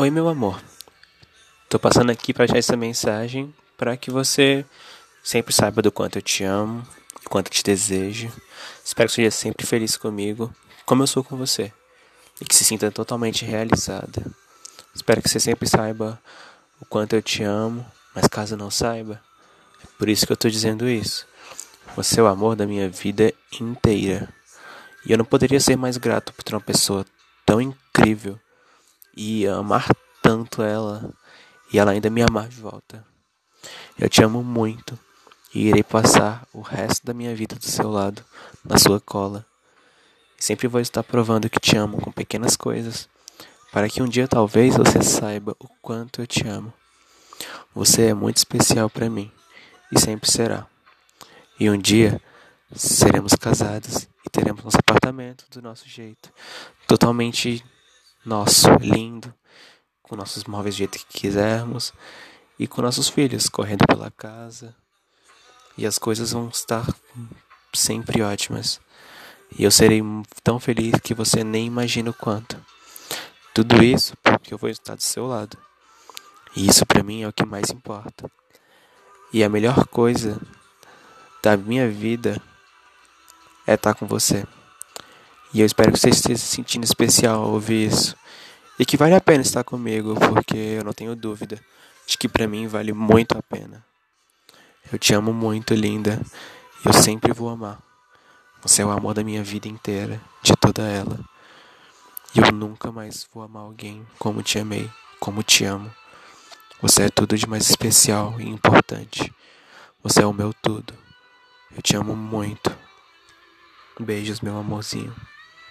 Oi, meu amor. Tô passando aqui para deixar essa mensagem para que você sempre saiba do quanto eu te amo, do quanto te desejo. Espero que seja sempre feliz comigo, como eu sou com você, e que se sinta totalmente realizada. Espero que você sempre saiba o quanto eu te amo, mas caso não saiba, é por isso que eu tô dizendo isso. Você é o amor da minha vida inteira. E eu não poderia ser mais grato por ter uma pessoa tão incrível e amar tanto ela e ela ainda me amar de volta. Eu te amo muito e irei passar o resto da minha vida do seu lado, na sua cola. Sempre vou estar provando que te amo com pequenas coisas, para que um dia talvez você saiba o quanto eu te amo. Você é muito especial para mim e sempre será. E um dia seremos casados e teremos nosso apartamento do nosso jeito, totalmente nosso, lindo, com nossos móveis do jeito que quisermos e com nossos filhos correndo pela casa. E as coisas vão estar sempre ótimas. E eu serei tão feliz que você nem imagina o quanto. Tudo isso porque eu vou estar do seu lado. E isso para mim é o que mais importa. E a melhor coisa da minha vida é estar com você. E eu espero que você esteja se sentindo especial ao ouvir isso. E que vale a pena estar comigo, porque eu não tenho dúvida de que para mim vale muito a pena. Eu te amo muito, linda, e eu sempre vou amar. Você é o amor da minha vida inteira, de toda ela. E eu nunca mais vou amar alguém como te amei, como te amo. Você é tudo de mais especial e importante. Você é o meu tudo. Eu te amo muito. Beijos, meu amorzinho.